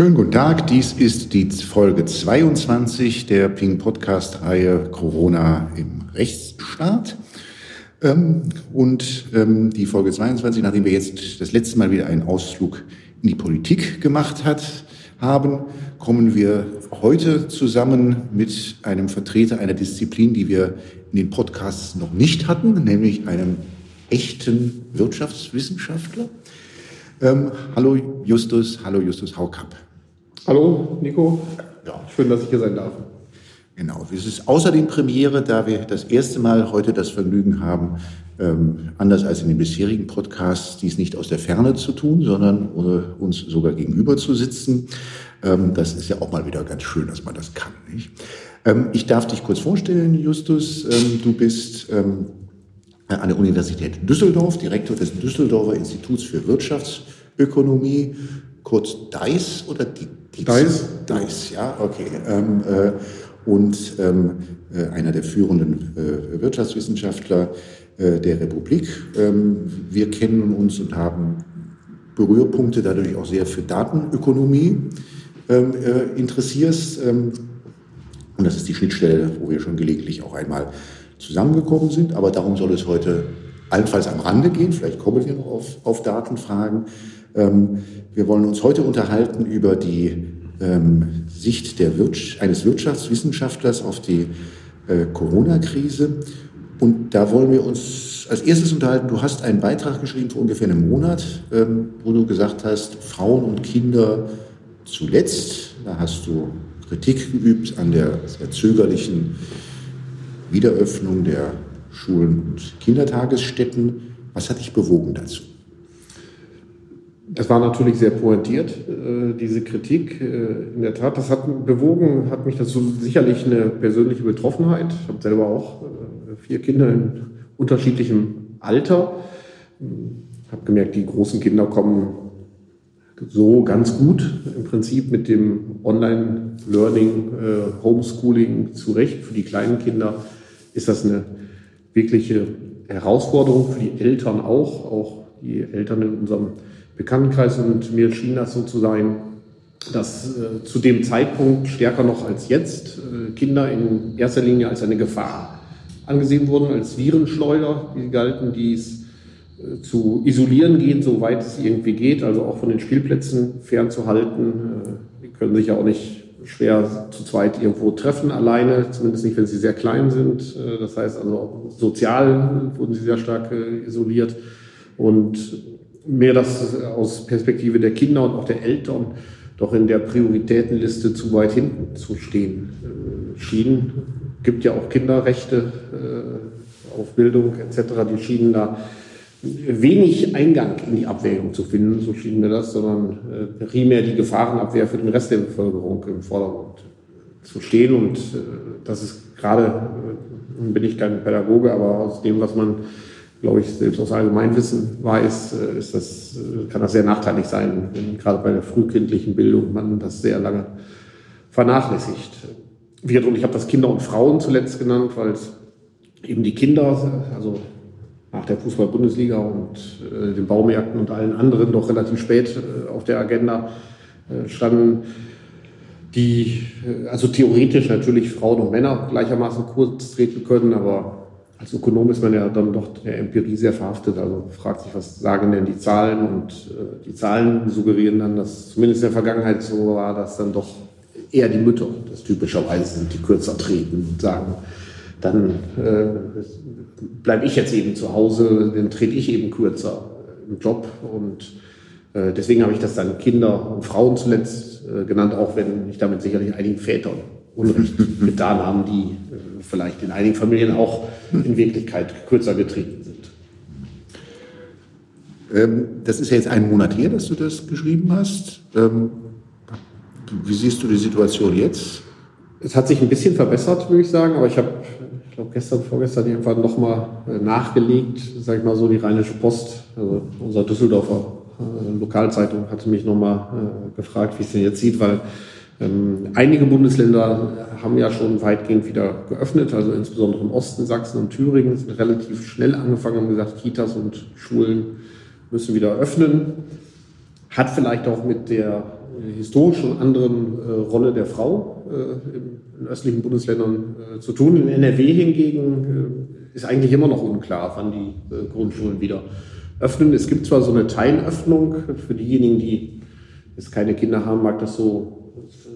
Schönen guten Tag, dies ist die Folge 22 der Ping Podcast-Reihe Corona im Rechtsstaat. Ähm, und ähm, die Folge 22, nachdem wir jetzt das letzte Mal wieder einen Ausflug in die Politik gemacht hat, haben, kommen wir heute zusammen mit einem Vertreter einer Disziplin, die wir in den Podcasts noch nicht hatten, nämlich einem echten Wirtschaftswissenschaftler. Ähm, hallo Justus, hallo Justus Haukapp. Hallo Nico, ja. schön, dass ich hier sein darf. Genau, es ist außerdem Premiere, da wir das erste Mal heute das Vergnügen haben, ähm, anders als in den bisherigen Podcasts, dies nicht aus der Ferne zu tun, sondern äh, uns sogar gegenüber zu sitzen. Ähm, das ist ja auch mal wieder ganz schön, dass man das kann. Nicht? Ähm, ich darf dich kurz vorstellen, Justus. Ähm, du bist ähm, an der Universität Düsseldorf, Direktor des Düsseldorfer Instituts für Wirtschaftsökonomie, kurz DICE oder die, DICE? DICE, ja, okay. Ähm, äh, und ähm, äh, einer der führenden äh, Wirtschaftswissenschaftler äh, der Republik. Ähm, wir kennen uns und haben Berührpunkte dadurch auch sehr für Datenökonomie ähm, äh, interessierst. Ähm, und das ist die Schnittstelle, wo wir schon gelegentlich auch einmal zusammengekommen sind. Aber darum soll es heute allenfalls am Rande gehen. Vielleicht kommen wir noch auf, auf Datenfragen. Ähm, wir wollen uns heute unterhalten über die ähm, Sicht Wirtschaft, eines Wirtschaftswissenschaftlers auf die äh, Corona-Krise. Und da wollen wir uns als erstes unterhalten. Du hast einen Beitrag geschrieben vor ungefähr einem Monat, ähm, wo du gesagt hast, Frauen und Kinder zuletzt. Da hast du Kritik geübt an der sehr zögerlichen Wiederöffnung der Schulen und Kindertagesstätten. Was hat dich bewogen dazu? Das war natürlich sehr pointiert, äh, diese Kritik. Äh, in der Tat, das hat bewogen, hat mich dazu sicherlich eine persönliche Betroffenheit. Ich habe selber auch äh, vier Kinder in unterschiedlichem Alter. Ich habe gemerkt, die großen Kinder kommen so ganz gut im Prinzip mit dem Online-Learning, Homeschooling zurecht. Für die kleinen Kinder ist das eine wirkliche Herausforderung, für die Eltern auch, auch die Eltern in unserem Bekanntenkreis und mir schien das so zu sein, dass äh, zu dem Zeitpunkt stärker noch als jetzt äh, Kinder in erster Linie als eine Gefahr angesehen wurden, als Virenschleuder, die galten, die es äh, zu isolieren geht, soweit es irgendwie geht, also auch von den Spielplätzen fernzuhalten. Äh, die können sich ja auch nicht schwer zu zweit irgendwo treffen, alleine, zumindest nicht, wenn sie sehr klein sind. Äh, das heißt also, sozial wurden sie sehr stark äh, isoliert. Und mir das aus Perspektive der Kinder und auch der Eltern doch in der Prioritätenliste zu weit hinten zu stehen äh, schien. Gibt ja auch Kinderrechte äh, auf Bildung etc., die schienen da wenig Eingang in die Abwägung zu finden, so schien mir das, sondern äh, primär die Gefahrenabwehr für den Rest der Bevölkerung im Vordergrund zu stehen. Und äh, das ist gerade, bin ich kein Pädagoge, aber aus dem, was man glaube ich, selbst aus Allgemeinwissen weiß, äh, ist das, äh, kann das sehr nachteilig sein, wenn gerade bei der frühkindlichen Bildung man das sehr lange vernachlässigt wird. Und ich habe das Kinder und Frauen zuletzt genannt, weil es eben die Kinder, also nach der Fußball-Bundesliga und äh, den Baumärkten und allen anderen doch relativ spät äh, auf der Agenda äh, standen, die äh, also theoretisch natürlich Frauen und Männer gleichermaßen kurz treten können, aber als Ökonom ist man ja dann doch der Empirie sehr verhaftet. Also fragt sich, was sagen denn die Zahlen? Und äh, die Zahlen suggerieren dann, dass zumindest in der Vergangenheit so war, dass dann doch eher die Mütter das typischerweise sind, die kürzer treten und sagen, dann äh, bleibe ich jetzt eben zu Hause, dann trete ich eben kürzer im Job. Und äh, deswegen habe ich das dann Kinder und Frauen zuletzt äh, genannt, auch wenn ich damit sicherlich einigen Vätern Unrecht getan haben, die äh, vielleicht in einigen Familien auch in Wirklichkeit kürzer getreten sind. Ähm, das ist ja jetzt ein Monat her, dass du das geschrieben hast. Ähm, wie siehst du die Situation jetzt? Es hat sich ein bisschen verbessert, würde ich sagen, aber ich habe, ich glaube, gestern, vorgestern irgendwann nochmal äh, nachgelegt, sage ich mal so, die Rheinische Post, also unser Düsseldorfer äh, Lokalzeitung, hatte mich nochmal äh, gefragt, wie es denn jetzt sieht, weil einige Bundesländer haben ja schon weitgehend wieder geöffnet, also insbesondere im Osten, Sachsen und Thüringen sind relativ schnell angefangen, haben gesagt, Kitas und Schulen müssen wieder öffnen. Hat vielleicht auch mit der historisch schon anderen äh, Rolle der Frau äh, in, in, östlichen Bundesländern äh, zu tun. In NRW hingegen äh, ist eigentlich immer noch unklar, wann die äh, Grundschulen wieder öffnen. Es gibt zwar so eine Teilöffnung für diejenigen, die jetzt keine Kinder haben, mag das so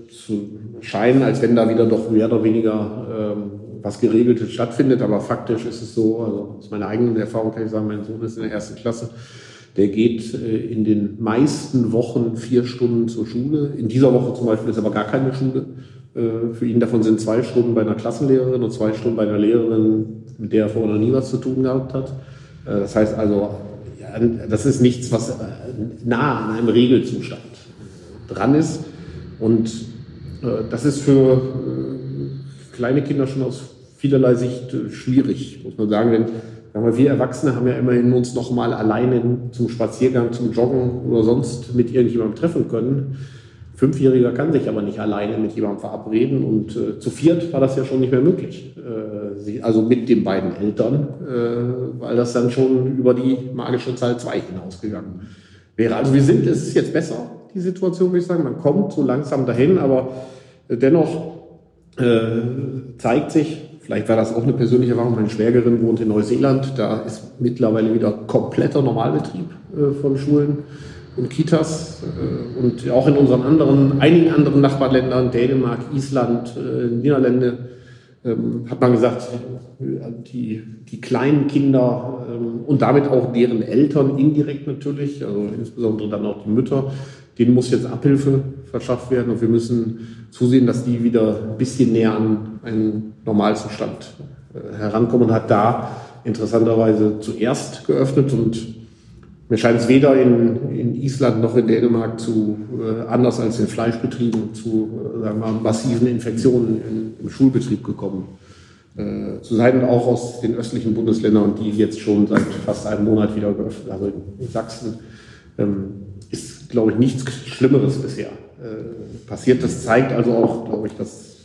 zu scheinen, als wenn da wieder doch mehr oder weniger ähm, was Geregeltes stattfindet, aber faktisch ist es so, also aus meiner eigenen Erfahrung kann ich sagen, mein Sohn ist in der ersten Klasse, der geht äh, in den meisten Wochen vier Stunden zur Schule. In dieser Woche zum Beispiel ist aber gar keine Schule. Äh, für ihn davon sind zwei Stunden bei einer Klassenlehrerin und zwei Stunden bei einer Lehrerin, mit der er vorher noch nie was zu tun gehabt hat. Äh, das heißt also, das ist nichts, was nah an einem Regelzustand dran ist. Und das ist für kleine Kinder schon aus vielerlei Sicht schwierig, muss man sagen. Denn aber wir Erwachsene haben ja immerhin uns noch mal alleine zum Spaziergang, zum Joggen oder sonst mit irgendjemandem treffen können. Fünfjähriger kann sich aber nicht alleine mit jemandem verabreden und äh, zu viert war das ja schon nicht mehr möglich. Äh, also mit den beiden Eltern, äh, weil das dann schon über die magische Zahl 2 hinausgegangen wäre. Also wir sind, es ist jetzt besser, die Situation, würde ich sagen. Man kommt so langsam dahin, aber dennoch äh, zeigt sich, Vielleicht war das auch eine persönliche Erfahrung. Meine Schwägerin wohnt in Neuseeland. Da ist mittlerweile wieder kompletter Normalbetrieb äh, von Schulen und Kitas. Äh, und auch in unseren anderen, einigen anderen Nachbarländern, Dänemark, Island, äh, Niederlande, ähm, hat man gesagt, die, die kleinen Kinder ähm, und damit auch deren Eltern indirekt natürlich, also insbesondere dann auch die Mütter, denen muss jetzt Abhilfe verschafft werden und wir müssen zusehen, dass die wieder ein bisschen näher an einen Normalzustand äh, herankommen. Hat da interessanterweise zuerst geöffnet und mir scheint es weder in, in Island noch in Dänemark zu äh, anders als in Fleischbetrieben zu äh, sagen wir, massiven Infektionen in, im Schulbetrieb gekommen äh, zu sein. Und auch aus den östlichen Bundesländern, die jetzt schon seit fast einem Monat wieder geöffnet, also in, in Sachsen. Ähm, glaube ich, nichts Schlimmeres bisher äh, passiert. Das zeigt also auch, glaube ich, dass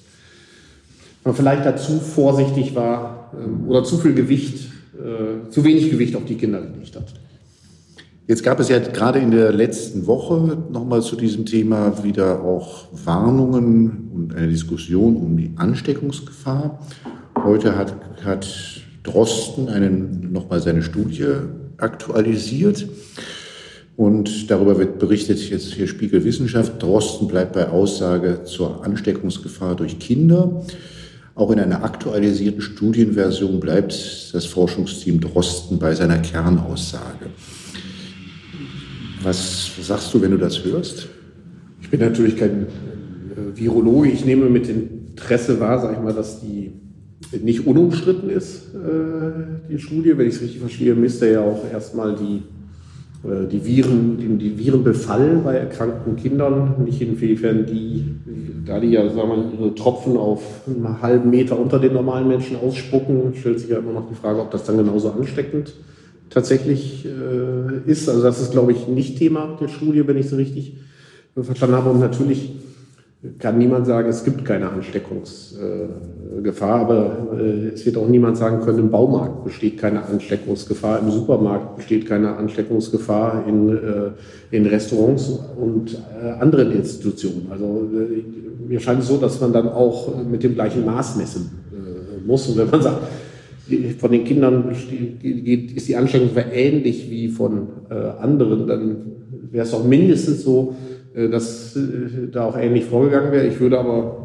man vielleicht dazu vorsichtig war ähm, oder zu viel Gewicht, äh, zu wenig Gewicht auf die Kinder gelegt hat. Jetzt gab es ja gerade in der letzten Woche nochmal zu diesem Thema wieder auch Warnungen und eine Diskussion um die Ansteckungsgefahr. Heute hat, hat Drosten einen, nochmal seine Studie aktualisiert. Und darüber wird berichtet jetzt hier Spiegel Wissenschaft. Drosten bleibt bei Aussage zur Ansteckungsgefahr durch Kinder. Auch in einer aktualisierten Studienversion bleibt das Forschungsteam Drosten bei seiner Kernaussage. Was sagst du, wenn du das hörst? Ich bin natürlich kein äh, Virologe. Ich nehme mit Interesse wahr, sag ich mal, dass die nicht unumstritten ist, äh, die Studie. Wenn ich es richtig verstehe, misst er ja auch erstmal die die Viren, den, die Virenbefall bei erkrankten Kindern, nicht inwiefern die, da die ja, sagen wir, ihre Tropfen auf einen halben Meter unter den normalen Menschen ausspucken, stellt sich ja immer noch die Frage, ob das dann genauso ansteckend tatsächlich äh, ist. Also das ist, glaube ich, nicht Thema der Studie, wenn ich so richtig verstanden habe. Und natürlich kann niemand sagen, es gibt keine Ansteckungsgefahr, aber äh, es wird auch niemand sagen können, im Baumarkt besteht keine Ansteckungsgefahr, im Supermarkt besteht keine Ansteckungsgefahr, in, äh, in Restaurants und äh, anderen Institutionen. Also mir scheint es so, dass man dann auch mit dem gleichen Maß messen muss. Und wenn man sagt, von den Kindern ist die Ansteckungsgefahr ähnlich wie von anderen, dann wäre es auch mindestens so, äh, dass äh, da auch ähnlich vorgegangen wäre. Ich würde aber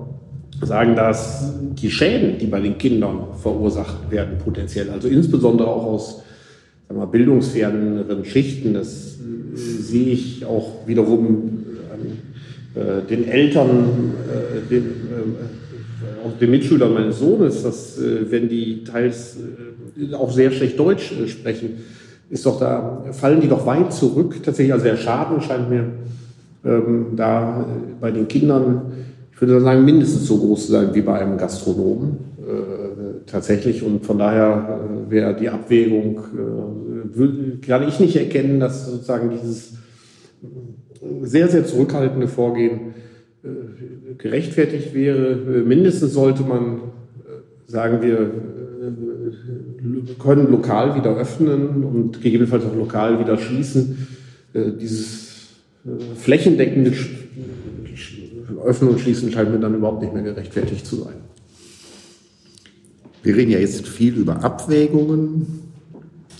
sagen, dass die Schäden, die bei den Kindern verursacht werden, potenziell, also insbesondere auch aus sagen wir, bildungsferneren Schichten, das äh, sehe ich auch wiederum an den Eltern, den, auch den Mitschülern meines Sohnes, dass wenn die teils auch sehr schlecht Deutsch sprechen, ist doch da, fallen die doch weit zurück. Tatsächlich, also der Schaden scheint mir ähm, da äh, bei den Kindern, ich würde sagen, mindestens so groß sein wie bei einem Gastronomen äh, tatsächlich. Und von daher äh, wäre die Abwägung, äh, kann ich nicht erkennen, dass sozusagen dieses sehr, sehr zurückhaltende Vorgehen äh, gerechtfertigt wäre. Mindestens sollte man äh, sagen, wir können lokal wieder öffnen und gegebenenfalls auch lokal wieder schließen. Dieses flächendeckende öffnen und schließen scheint mir dann überhaupt nicht mehr gerechtfertigt zu sein. Wir reden ja jetzt viel über Abwägungen.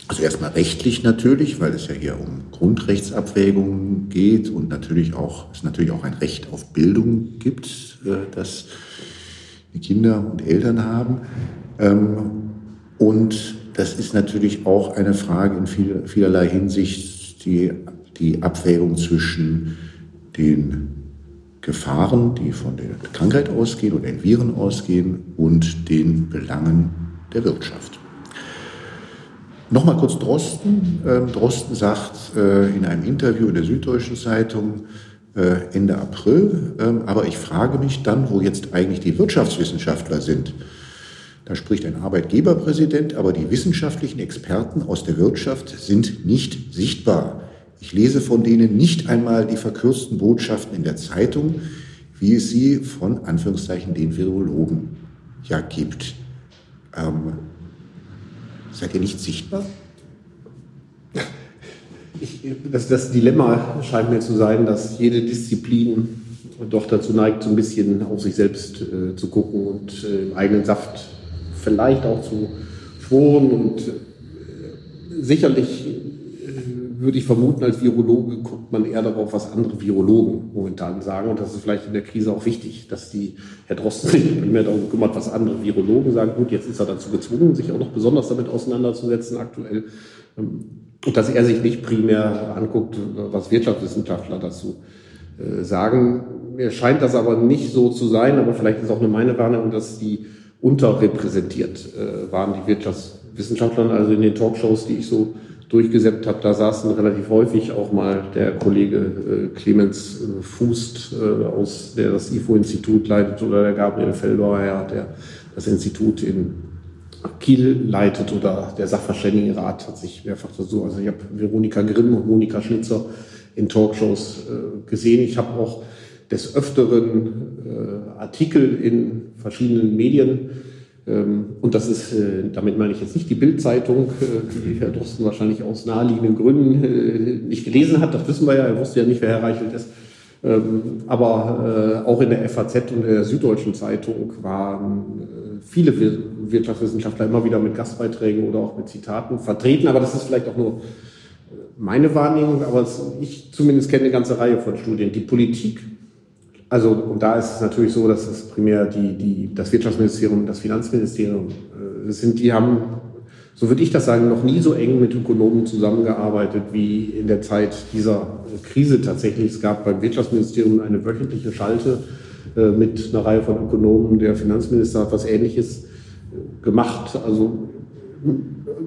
Also erstmal rechtlich natürlich, weil es ja hier um Grundrechtsabwägungen geht und natürlich auch, es natürlich auch ein Recht auf Bildung gibt, äh, das die Kinder und Eltern haben. Ähm, und das ist natürlich auch eine Frage in vielerlei Hinsicht, die, die Abwägung zwischen den Gefahren, die von der Krankheit ausgehen oder den Viren ausgehen und den Belangen der Wirtschaft. Nochmal kurz Drosten. Ähm, Drosten sagt äh, in einem Interview in der Süddeutschen Zeitung äh, Ende April, ähm, aber ich frage mich dann, wo jetzt eigentlich die Wirtschaftswissenschaftler sind. Da spricht ein Arbeitgeberpräsident, aber die wissenschaftlichen Experten aus der Wirtschaft sind nicht sichtbar. Ich lese von denen nicht einmal die verkürzten Botschaften in der Zeitung, wie es sie von Anführungszeichen den Virologen ja gibt. Ähm, seid ihr nicht sichtbar? Ich, das, das Dilemma scheint mir zu sein, dass jede Disziplin doch dazu neigt, so ein bisschen auf sich selbst äh, zu gucken und äh, im eigenen Saft vielleicht auch zu schworen und äh, sicherlich würde ich vermuten, als Virologe guckt man eher darauf, was andere Virologen momentan sagen. Und das ist vielleicht in der Krise auch wichtig, dass die Herr Drosten sich primär darum kümmert, was andere Virologen sagen. Gut, jetzt ist er dazu gezwungen, sich auch noch besonders damit auseinanderzusetzen aktuell. Ähm, und dass er sich nicht primär anguckt, was Wirtschaftswissenschaftler dazu äh, sagen. Mir scheint das aber nicht so zu sein, aber vielleicht ist auch nur meine Wahrnehmung, dass die unterrepräsentiert äh, waren, die Wirtschaftswissenschaftler, also in den Talkshows, die ich so durchgesäppt habe, da saßen relativ häufig auch mal der Kollege äh, Clemens äh, Fußt, äh, aus, der das IFO-Institut leitet, oder der Gabriel Fellbauer, der das Institut in Kiel leitet, oder der Sachverständigenrat hat sich mehrfach so. Also ich habe Veronika Grimm und Monika Schnitzer in Talkshows äh, gesehen. Ich habe auch des Öfteren äh, Artikel in verschiedenen Medien und das ist, äh, damit meine ich jetzt nicht die Bildzeitung, äh, die Herr Drosten wahrscheinlich aus naheliegenden Gründen äh, nicht gelesen hat. Das wissen wir ja. Er wusste ja nicht, wer Herr Reichelt ist. Ähm, aber auch in der FAZ und der Süddeutschen Zeitung waren viele Wirtschaftswissenschaftler immer wieder mit Gastbeiträgen oder auch mit Zitaten vertreten. Aber das ist vielleicht auch nur meine Wahrnehmung. Aber ich zumindest kenne eine ganze Reihe von Studien. Die Politik also, und da ist es natürlich so, dass es primär die, die, das Wirtschaftsministerium und das Finanzministerium äh, sind, die haben, so würde ich das sagen, noch nie so eng mit Ökonomen zusammengearbeitet wie in der Zeit dieser Krise tatsächlich. Es gab beim Wirtschaftsministerium eine wöchentliche Schalte äh, mit einer Reihe von Ökonomen. Der Finanzminister hat was Ähnliches äh, gemacht. Also,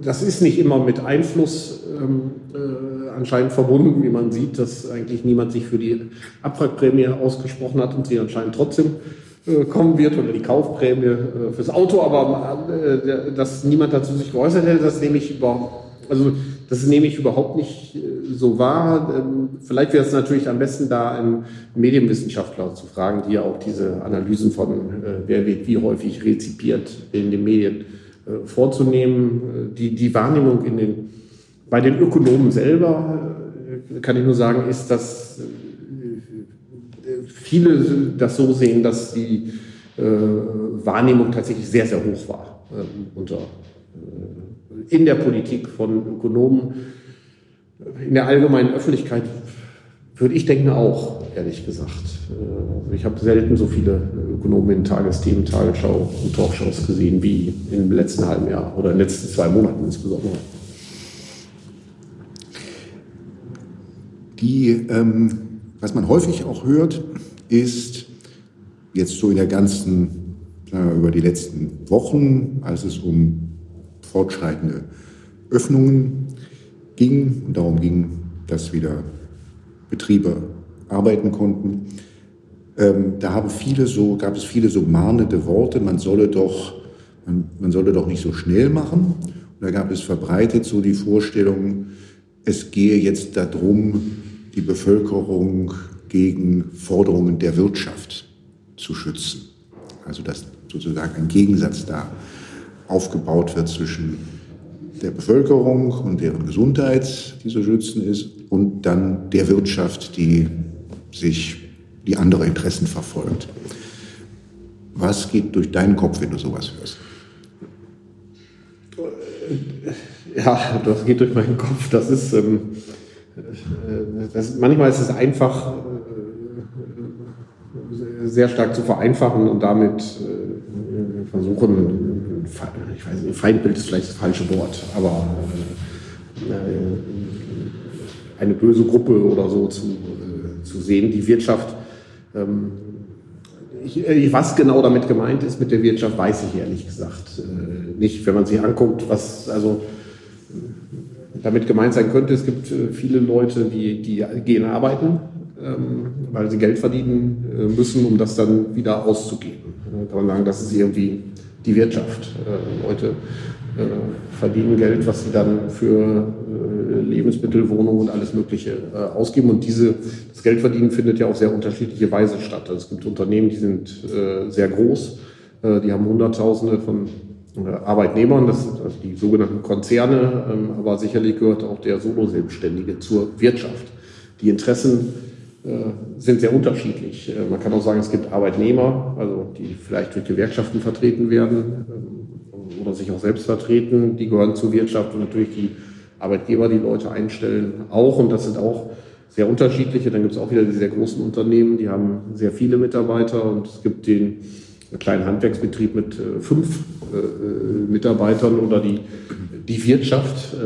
das ist nicht immer mit Einfluss ähm, äh, anscheinend verbunden, wie man sieht, dass eigentlich niemand sich für die Abwrackprämie ausgesprochen hat und sie anscheinend trotzdem äh, kommen wird oder die Kaufprämie äh, fürs Auto, aber äh, dass niemand dazu sich geäußert hätte, das nehme ich überhaupt, also das nehme ich überhaupt nicht äh, so wahr. Ähm, vielleicht wäre es natürlich am besten, da einen Medienwissenschaftler zu fragen, die ja auch diese Analysen von äh, wer wird wie häufig rezipiert in den Medien vorzunehmen. Die, die Wahrnehmung in den bei den Ökonomen selber äh, kann ich nur sagen, ist, dass äh, viele das so sehen, dass die äh, Wahrnehmung tatsächlich sehr, sehr hoch war unter, in der Politik von Ökonomen. In der allgemeinen Öffentlichkeit würde ich denken auch, ehrlich gesagt. Ich habe selten so viele Ökonomen in Tagesthemen, Tagesschau und Talkshows gesehen wie im letzten halben Jahr oder in den letzten zwei Monaten insbesondere. Die, ähm, was man häufig auch hört, ist jetzt so in der ganzen, äh, über die letzten Wochen, als es um fortschreitende Öffnungen ging und darum ging, dass wieder Betriebe arbeiten konnten. Ähm, da haben viele so, gab es viele so mahnende Worte, man solle doch, man, man solle doch nicht so schnell machen. Und da gab es verbreitet so die Vorstellung, es gehe jetzt darum, die Bevölkerung gegen Forderungen der Wirtschaft zu schützen. Also dass sozusagen ein Gegensatz da aufgebaut wird zwischen der Bevölkerung und deren Gesundheit, die zu schützen ist, und dann der Wirtschaft, die sich die andere Interessen verfolgt. Was geht durch deinen Kopf, wenn du sowas hörst? Ja, das geht durch meinen Kopf. Das ist, ähm, das, manchmal ist es einfach, äh, sehr stark zu vereinfachen und damit äh, versuchen, ich weiß nicht, Feindbild ist vielleicht das falsche Wort, aber äh, eine böse Gruppe oder so zu, zu sehen. Die Wirtschaft, ähm, ich, was genau damit gemeint ist mit der Wirtschaft, weiß ich ehrlich gesagt nicht. Wenn man sich anguckt, was also damit gemeint sein könnte, es gibt viele Leute, die, die gehen arbeiten, ähm, weil sie Geld verdienen äh, müssen, um das dann wieder auszugeben. Da kann man sagen, das ist irgendwie die Wirtschaft. Äh, Leute äh, verdienen Geld, was sie dann für Lebensmittel, Wohnungen und alles Mögliche ausgeben. Und diese, das Geldverdienen findet ja auf sehr unterschiedliche Weise statt. Also es gibt Unternehmen, die sind sehr groß, die haben Hunderttausende von Arbeitnehmern, das sind also die sogenannten Konzerne, ähm, aber sicherlich gehört auch der Solo-Selbstständige zur Wirtschaft. Die Interessen äh, sind sehr unterschiedlich. Äh, man kann auch sagen, es gibt Arbeitnehmer, also die vielleicht durch Gewerkschaften vertreten werden ähm, oder sich auch selbst vertreten, die gehören zur Wirtschaft und natürlich die Arbeitgeber, die Leute einstellen, auch. Und das sind auch sehr unterschiedliche. Dann gibt es auch wieder die sehr großen Unternehmen, die haben sehr viele Mitarbeiter und es gibt den kleinen Handwerksbetrieb mit äh, fünf Mitarbeitern oder die, die Wirtschaft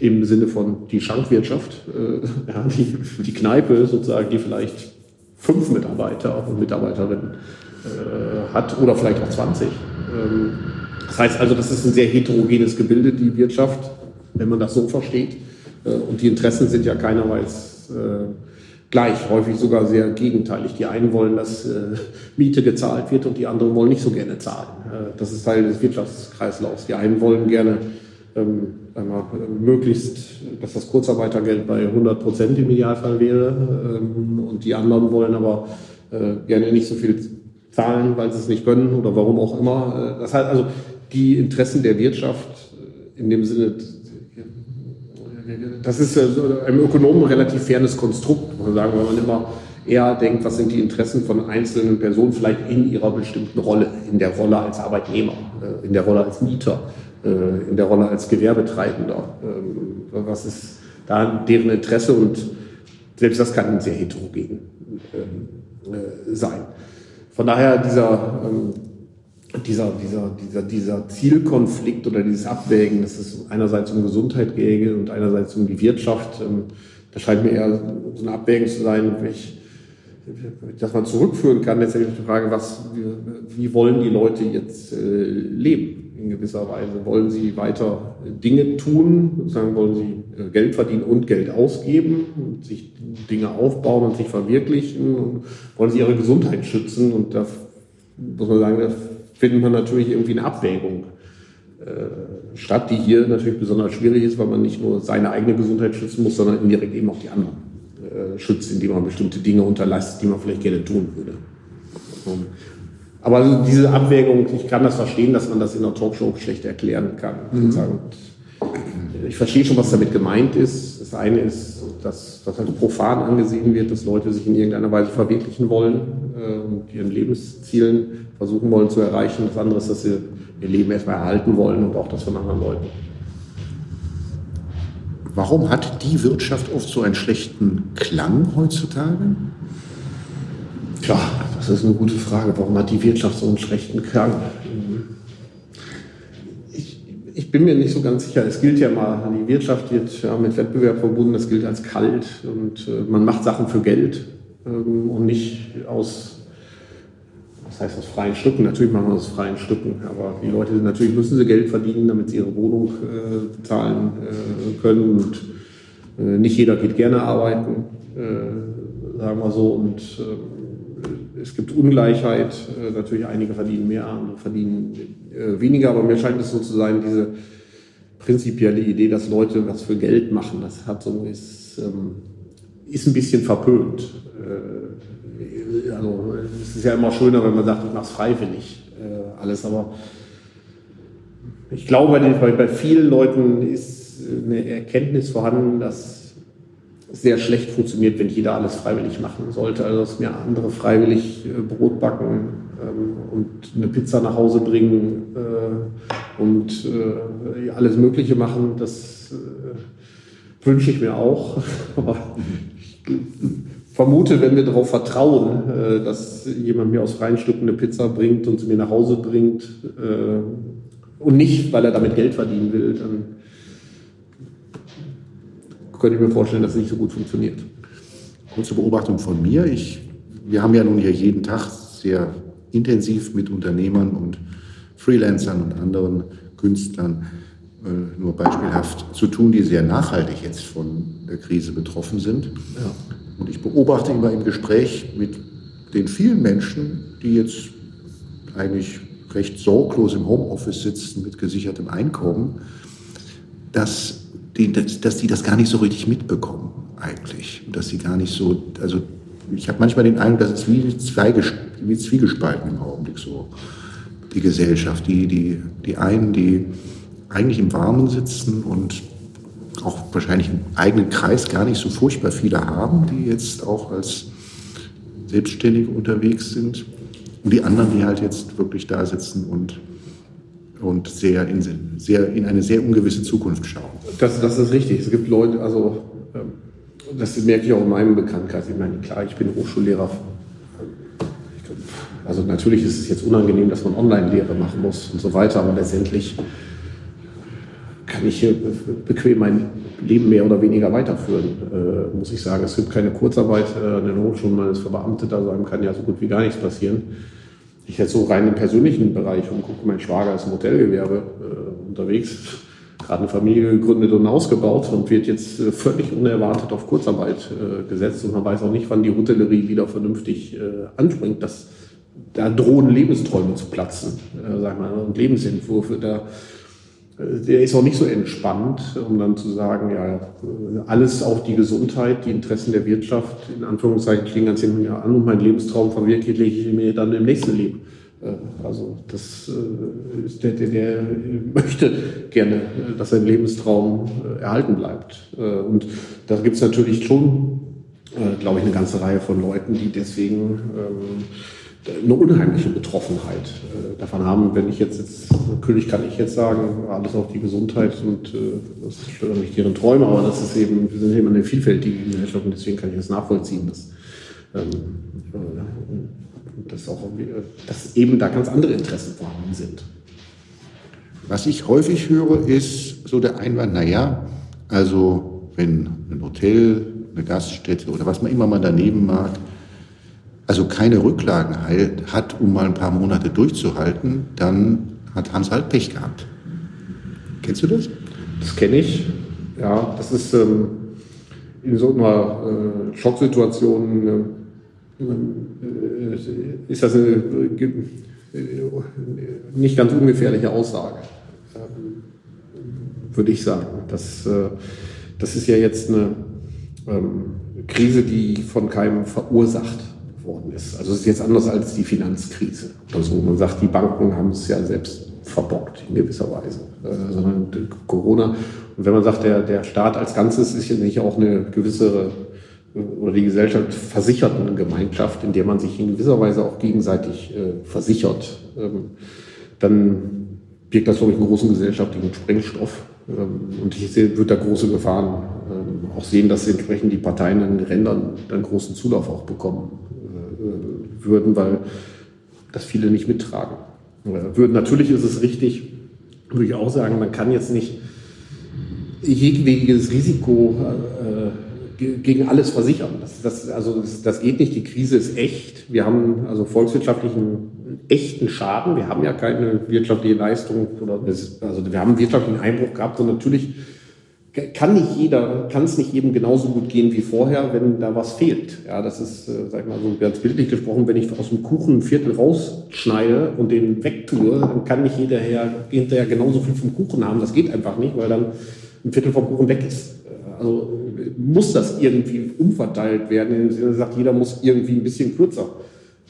im Sinne von die Schankwirtschaft, äh, die, die Kneipe sozusagen, die vielleicht fünf Mitarbeiter und Mitarbeiterinnen äh, hat oder vielleicht auch 20. Ähm, das heißt also, das ist ein sehr heterogenes Gebilde, die Wirtschaft, wenn man das so versteht. Äh, und die Interessen sind ja keinerweise äh, gleich, häufig sogar sehr gegenteilig. Die einen wollen, dass äh, Miete gezahlt wird und die anderen wollen nicht so gerne zahlen. Äh, das ist Teil des Wirtschaftskreislaufs. Die einen wollen gerne ähm, einmal, möglichst, dass das Kurzarbeitergeld bei 100 Prozent im Idealfall wäre. Ähm, und die anderen wollen aber äh, gerne nicht so viel zahlen, weil sie es nicht können oder warum auch immer. Äh, das heißt also, die Interessen der Wirtschaft äh, in dem Sinne, das ist einem Ökonomen relativ fairnes Konstrukt, muss man sagen, weil man immer eher denkt, was sind die Interessen von einzelnen Personen vielleicht in ihrer bestimmten Rolle, in der Rolle als Arbeitnehmer, in der Rolle als Mieter, äh, in der Rolle als Gewerbetreibender. Ähm, was ist da deren Interesse und selbst das kann sehr heterogen ähm, äh, sein. Von daher dieser, ähm, dieser, dieser, dieser, dieser Zielkonflikt oder dieses Abwägen, dass es einerseits um Gesundheit gehe und einerseits um die Wirtschaft, das scheint mir eher so eine Abwägung zu sein, welche dass man zurückführen kann, letztendlich die Frage, was, wie, wollen die Leute jetzt äh, leben? In gewisser Weise? Wollen sie weiter Dinge tun, sozusagen wollen sie äh, Geld verdienen und Geld ausgeben und sich Dinge aufbauen und sich verwirklichen und wollen sie ihre Gesundheit schützen? Und da muss man sagen, da findet man natürlich irgendwie eine Abwägung äh, statt, die hier natürlich besonders schwierig ist, weil man nicht nur seine eigene Gesundheit schützen muss, sondern indirekt eben auch die anderen. Äh, schützt, indem man bestimmte Dinge unterlässt, die man vielleicht gerne tun würde. Aber diese Abwägung, ich kann das verstehen, dass man das in einer Talkshow schlecht erklären kann. Mhm. Ich verstehe schon, was damit gemeint ist. Das eine ist, dass das halt profan angesehen wird, dass Leute sich in irgendeiner Weise verwirklichen wollen äh, und ihren Lebenszielen versuchen wollen zu erreichen. Das andere ist, dass sie ihr Leben erstmal erhalten wollen und auch das von anderen Leuten. Warum hat die Wirtschaft oft so einen schlechten Klang heutzutage? Tja, das ist eine gute Frage. Warum hat die Wirtschaft so einen schlechten Klang? Ich, bin mir nicht so ganz sicher. Es gilt ja mal, die Wirtschaft wird ja mit Wettbewerb verbunden, das gilt als kalt und äh, man macht Sachen für Geld ähm, und nicht aus das heißt aus freien Stücken, natürlich machen wir aus freien Stücken, aber die Leute natürlich müssen sie Geld verdienen, damit sie ihre Wohnung äh, bezahlen äh, können und äh, nicht jeder geht gerne arbeiten, äh, sagen wir so, und äh, es gibt Ungleichheit, äh, natürlich einige verdienen mehr, andere verdienen weniger, aber mir scheint es so zu sein, diese prinzipielle Idee, dass Leute was für Geld machen, das hat so, ist, ähm, ist ein bisschen verpönt. Also es ist ja immer schöner, wenn man sagt, ich mache es freiwillig äh, alles, aber ich glaube, bei vielen Leuten ist eine Erkenntnis vorhanden, dass sehr schlecht funktioniert, wenn jeder alles freiwillig machen sollte. Also dass mir andere freiwillig äh, Brot backen ähm, und eine Pizza nach Hause bringen äh, und äh, alles Mögliche machen, das wünsche ich mir auch. Ich vermute, wenn wir darauf vertrauen, dass jemand mir aus freien Stücken eine Pizza bringt und sie mir nach Hause bringt und nicht, weil er damit Geld verdienen will, dann könnte ich mir vorstellen, dass es nicht so gut funktioniert. Kurze Beobachtung von mir. Ich, wir haben ja nun hier jeden Tag sehr intensiv mit Unternehmern und Freelancern und anderen Künstlern äh, nur beispielhaft zu tun, die sehr nachhaltig jetzt von der Krise betroffen sind. Ja. Und ich beobachte immer im Gespräch mit den vielen Menschen, die jetzt eigentlich recht sorglos im Homeoffice sitzen mit gesichertem Einkommen, dass die, dass die das gar nicht so richtig mitbekommen eigentlich. Dass sie gar nicht so, also ich habe manchmal den Eindruck, das ist wie, Zweiges, wie Zwiegespalten im Augenblick so, die Gesellschaft. Die, die, die einen, die eigentlich im Warmen sitzen und auch wahrscheinlich im eigenen Kreis gar nicht so furchtbar viele haben, die jetzt auch als Selbstständige unterwegs sind. Und die anderen, die halt jetzt wirklich da sitzen und und sehr in, sehr in eine sehr ungewisse Zukunft schauen. Das, das ist richtig. Es gibt Leute, also ähm, das merke ich auch in meinem Bekanntenkreis. Ich meine, klar, ich bin Hochschullehrer. Also natürlich ist es jetzt unangenehm, dass man Online-Lehre machen muss und so weiter, aber letztendlich kann ich hier bequem mein Leben mehr oder weniger weiterführen, äh, muss ich sagen. Es gibt keine Kurzarbeit äh, an den Hochschulen, man ist verbeamtet, also einem kann ja so gut wie gar nichts passieren ich jetzt so rein im persönlichen Bereich umgucke, mein Schwager ist im Hotelgewerbe äh, unterwegs, gerade eine Familie gegründet und ausgebaut und wird jetzt äh, völlig unerwartet auf Kurzarbeit äh, gesetzt und man weiß auch nicht, wann die Hotellerie wieder vernünftig äh, anspringt. Das, da drohen Lebensträume zu platzen, äh, sag mal, und Lebensentwürfe. Da der ist auch nicht so entspannt, um dann zu sagen, ja, alles auf die Gesundheit, die Interessen der Wirtschaft, in Anführungszeichen klingen ganz hin an und mein Lebenstraum verwirkliche ich mir dann im nächsten Leben. Äh, also das äh, ist der, der, der möchte gerne, dass sein Lebenstraum äh, erhalten bleibt. Und da gibt es natürlich schon, glaube ich, eine ganze Reihe von Leuten, die deswegen ähm, eine unheimliche Betroffenheit äh, davon haben. Wenn ich jetzt, jetzt, natürlich kann ich jetzt sagen, alles auf die Gesundheit und äh, das stört nicht deren Träume, aber das ist eben, wir sind eben eine vielfältige Gesellschaft und deswegen kann ich das nachvollziehen, dass, ähm, äh, dass, auch, dass eben da ganz andere Interessen vorhanden sind. Was ich häufig höre, ist so der Einwand, naja, also wenn ein Hotel, eine Gaststätte oder was man immer mal daneben mag, also keine Rücklagen hat, um mal ein paar Monate durchzuhalten, dann hat, haben sie halt Pech gehabt. Kennst du das? Das kenne ich. Ja, das ist ähm, in so einer äh, Schocksituation äh, äh, ist das eine äh, nicht ganz ungefährliche Aussage, ähm, würde ich sagen. Das, äh, das ist ja jetzt eine ähm, Krise, die von keinem verursacht worden ist. Also es ist jetzt anders als die Finanzkrise. Also man sagt, die Banken haben es ja selbst verbockt in gewisser Weise, äh, sondern Corona. Und wenn man sagt, der, der Staat als Ganzes ist ja nicht auch eine gewisse äh, oder die Gesellschaft versicherten Gemeinschaft, in der man sich in gewisser Weise auch gegenseitig äh, versichert, ähm, dann birgt das, glaube ich, einen großen gesellschaftlichen Sprengstoff. Ähm, und ich sehe, wird da große Gefahren ähm, auch sehen, dass entsprechend die Parteien in den Rändern dann großen Zulauf auch bekommen würden, weil das viele nicht mittragen würden. Natürlich ist es richtig, würde ich auch sagen, man kann jetzt nicht jegliches Risiko äh, gegen alles versichern. Das, das, also das, das, geht nicht. Die Krise ist echt. Wir haben also volkswirtschaftlichen echten Schaden. Wir haben ja keine wirtschaftliche Leistung oder also wir haben einen wirtschaftlichen Einbruch gehabt und natürlich kann nicht jeder, kann es nicht eben genauso gut gehen wie vorher, wenn da was fehlt. Ja, das ist, äh, sag ich mal, so ganz bildlich gesprochen, wenn ich aus dem Kuchen ein Viertel rausschneide und den wegtue, dann kann nicht jeder hinterher genauso viel vom Kuchen haben. Das geht einfach nicht, weil dann ein Viertel vom Kuchen weg ist. Also muss das irgendwie umverteilt werden. Im Sinne sagt, jeder muss irgendwie ein bisschen kürzer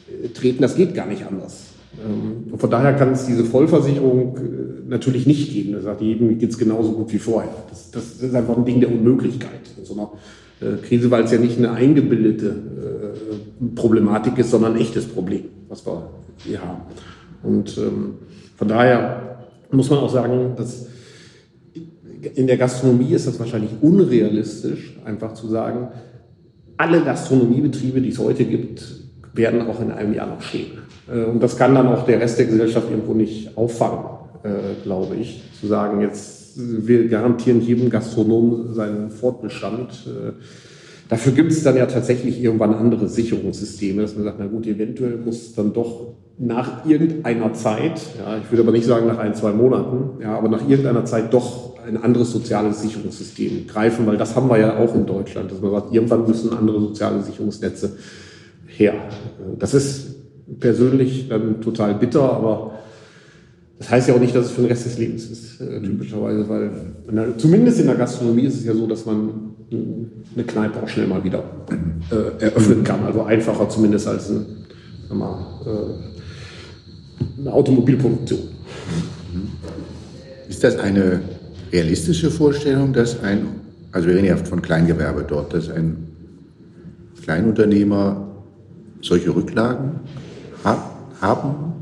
äh, treten. Das geht gar nicht anders. Ähm, von daher kann es diese Vollversicherung äh, natürlich nicht geben. Da sagt jedem geht es genauso gut wie vorher. Das, das, ist einfach ein Ding der Unmöglichkeit. In so einer Krise, weil es ja nicht eine eingebildete Problematik ist, sondern ein echtes Problem, was wir hier haben. Und ähm, von daher muss man auch sagen, dass in der Gastronomie ist das wahrscheinlich unrealistisch, einfach zu sagen, alle Gastronomiebetriebe, die es heute gibt, werden auch in einem Jahr noch stehen. Äh, und das kann dann auch der Rest der Gesellschaft irgendwo nicht auffangen, äh, glaube ich. Zu sagen, jetzt wir garantieren jedem Gastronom seinen Fortbestand. Äh, dafür gibt es dann ja tatsächlich irgendwann andere Sicherungssysteme, dass man sagt, na gut, eventuell muss dann doch nach irgendeiner Zeit, ja, ich würde aber nicht sagen nach ein, zwei Monaten, ja, aber nach irgendeiner Zeit doch ein anderes soziales Sicherungssystem greifen, weil das haben wir ja auch in Deutschland, dass man sagt, irgendwann müssen andere soziale Sicherungsnetze her. Das ist persönlich dann total bitter, aber das heißt ja auch nicht, dass es für den Rest des Lebens ist, äh, typischerweise, weil der, zumindest in der Gastronomie ist es ja so, dass man eine Kneipe auch schnell mal wieder äh, eröffnen kann. Also einfacher zumindest als ein, mal, äh, eine Automobilproduktion. Ist das eine realistische Vorstellung, dass ein, also wir reden ja von Kleingewerbe dort, dass ein Kleinunternehmer solche Rücklagen haben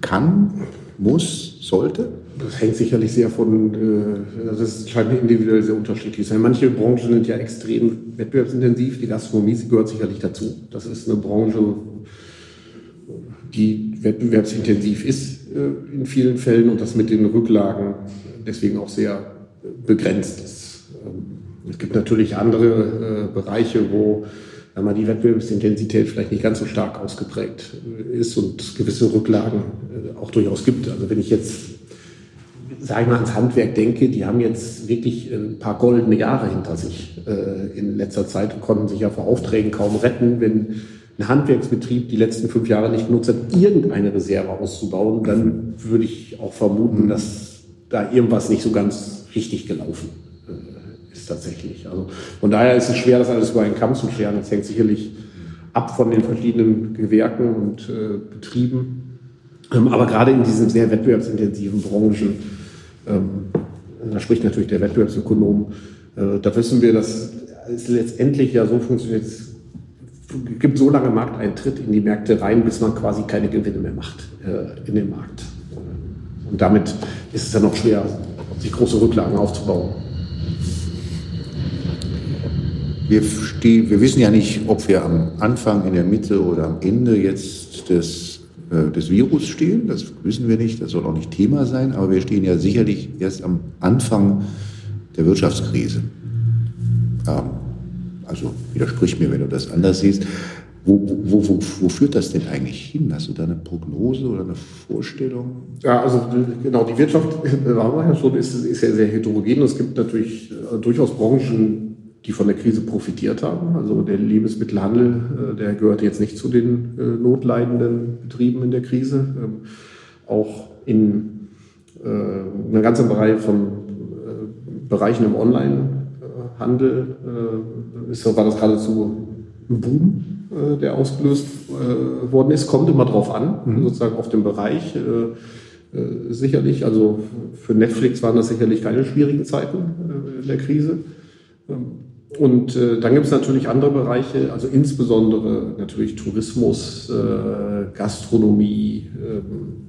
kann, muss, sollte? Das hängt sicherlich sehr von, äh, also das scheint individuell sehr unterschiedlich sein. Manche Branchen sind ja extrem wettbewerbsintensiv. Die Gastronomie gehört sicherlich dazu. Das ist eine Branche, die wettbewerbsintensiv ist äh, in vielen Fällen und das mit den Rücklagen deswegen auch sehr begrenzt ist. Ähm, es gibt natürlich andere äh, Bereiche, wo wenn man die Wettbewerbsintensität vielleicht nicht ganz so stark ausgeprägt ist und gewisse Rücklagen äh, auch durchaus gibt. Also wenn ich jetzt, sage ich mal, ans Handwerk denke, die haben jetzt wirklich ein paar goldene Jahre hinter sich äh, in letzter Zeit und konnten sich ja vor Aufträgen kaum retten. Wenn ein Handwerksbetrieb die letzten fünf Jahre nicht genutzt hat, irgendeine Reserve auszubauen, dann würde ich auch vermuten, dass da irgendwas nicht so ganz richtig gelaufen tatsächlich. Also von daher ist es schwer, das alles über einen Kamm zu scheren. Das hängt sicherlich ab von den verschiedenen Gewerken und äh, Betrieben. Ähm, aber gerade in diesen sehr wettbewerbsintensiven Branchen, ähm, da spricht natürlich der Wettbewerbsökonom, äh, da wissen wir, dass es letztendlich ja so funktioniert, es gibt so lange Markteintritt in die Märkte rein, bis man quasi keine Gewinne mehr macht äh, in dem Markt. Und damit ist es dann noch schwer, sich große Rücklagen aufzubauen wir, stehen, wir wissen ja nicht, ob wir am Anfang, in der Mitte oder am Ende jetzt des, äh, des Virus stehen. Das wissen wir nicht, das soll auch nicht Thema sein, aber wir stehen ja sicherlich erst am Anfang der Wirtschaftskrise. Ähm, also widersprich mir, wenn du das anders siehst. Wo, wo, wo, wo, führt das denn eigentlich hin? Hast du da eine Prognose oder eine Vorstellung? Ja, also genau, die Wirtschaft, haben ja schon, ist, ist ja sehr heterogen. Es gibt natürlich äh, durchaus Branchen, die von der Krise profitiert haben. Also der Lebensmittelhandel, äh, der gehört jetzt nicht zu den äh, notleidenden Betrieben in der Krise. Ähm, auch in äh, einer ganzen Reihe von Bereichen im Onlinehandel war das geradezu ein Boom, der ausgelöst worden ist. Kommt immer drauf an, mhm. sozusagen auf den Bereich. Sicherlich, also für Netflix waren das sicherlich keine schwierigen Zeiten in der Krise. Und äh, dann gibt es natürlich andere Bereiche, also insbesondere natürlich Tourismus, äh, Gastronomie ähm,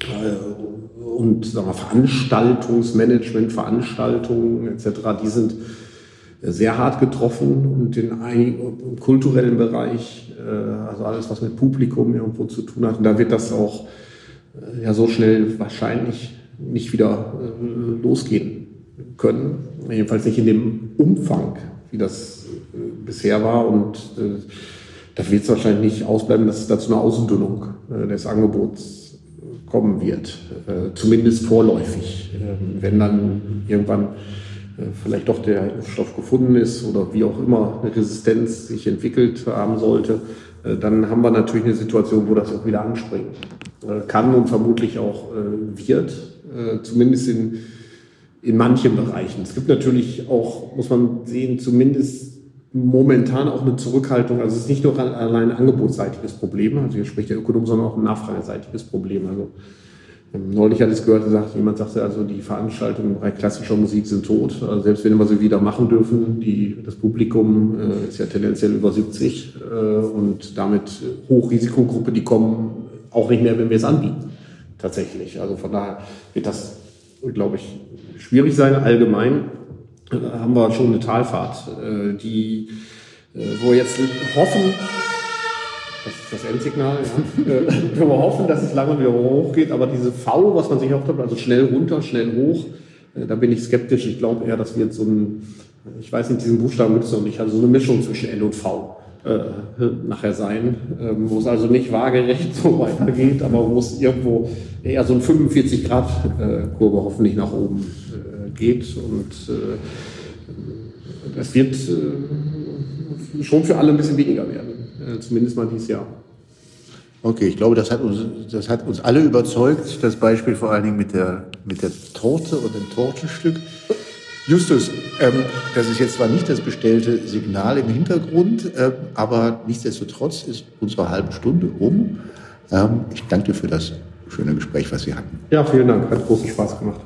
äh, und sagen wir, Veranstaltungsmanagement, Veranstaltungen etc., die sind sehr hart getroffen und in einem kulturellen Bereich, äh, also alles, was mit Publikum irgendwo zu tun hat, und da wird das auch äh, ja so schnell wahrscheinlich nicht wieder äh, losgehen können, jedenfalls nicht in dem Umfang, wie das äh, bisher war. Und äh, da wird es wahrscheinlich nicht ausbleiben, dass es da zu einer Ausdünnung äh, des Angebots kommen wird. Äh, zumindest vorläufig. Ähm, wenn dann irgendwann äh, vielleicht doch der Impfstoff gefunden ist oder wie auch immer eine Resistenz sich entwickelt haben sollte, äh, dann haben wir natürlich eine Situation, wo das auch wieder anspringen kann und vermutlich auch wird. Zumindest in in manchen Bereichen. Es gibt natürlich auch, muss man sehen, zumindest momentan auch eine Zurückhaltung. Also es ist nicht nur allein ein angebotsseitiges Problem, also hier spricht der Ökonom, sondern auch ein nachfrageseitiges Problem. Also Neulich hatte ich es gehört, gesagt, jemand sagte, also die Veranstaltungen im Bereich klassischer Musik sind tot. Also selbst wenn wir sie wieder machen dürfen, die, das Publikum äh, ist ja tendenziell über 70 äh, und damit Hochrisikogruppe, die kommen auch nicht mehr, wenn wir es anbieten. Tatsächlich. Also von daher wird das, glaube ich, schwierig sein. Allgemein äh, haben wir schon eine Talfahrt, äh, die, äh, wo wir jetzt hoffen, das ist das Endsignal. Ja. Wir hoffen, dass es lange wieder hochgeht, aber diese V, was man sich auch hat, also schnell runter, schnell hoch, da bin ich skeptisch. Ich glaube eher, dass wir jetzt so ein, ich weiß nicht, diesen Buchstaben gibt es noch nicht, also so eine Mischung zwischen L und V nachher sein, ähm, wo es also nicht waagerecht so weitergeht, aber wo es irgendwo eher so ein 45-Grad-Kurve hoffentlich nach oben geht und es wird schon für alle ein bisschen weniger werden. Äh, zumindest mal dieses Jahr. Okay, ich glaube, das hat, uns, das hat uns alle überzeugt, das Beispiel vor allen Dingen mit der, mit der Torte und dem Tortenstück. Justus, ähm, das ist jetzt zwar nicht das bestellte Signal im Hintergrund, äh, aber nichtsdestotrotz ist unsere halbe Stunde um. Ähm, ich danke dir für das schöne Gespräch, was wir hatten. Ja, vielen Dank. Hat großen Spaß gemacht.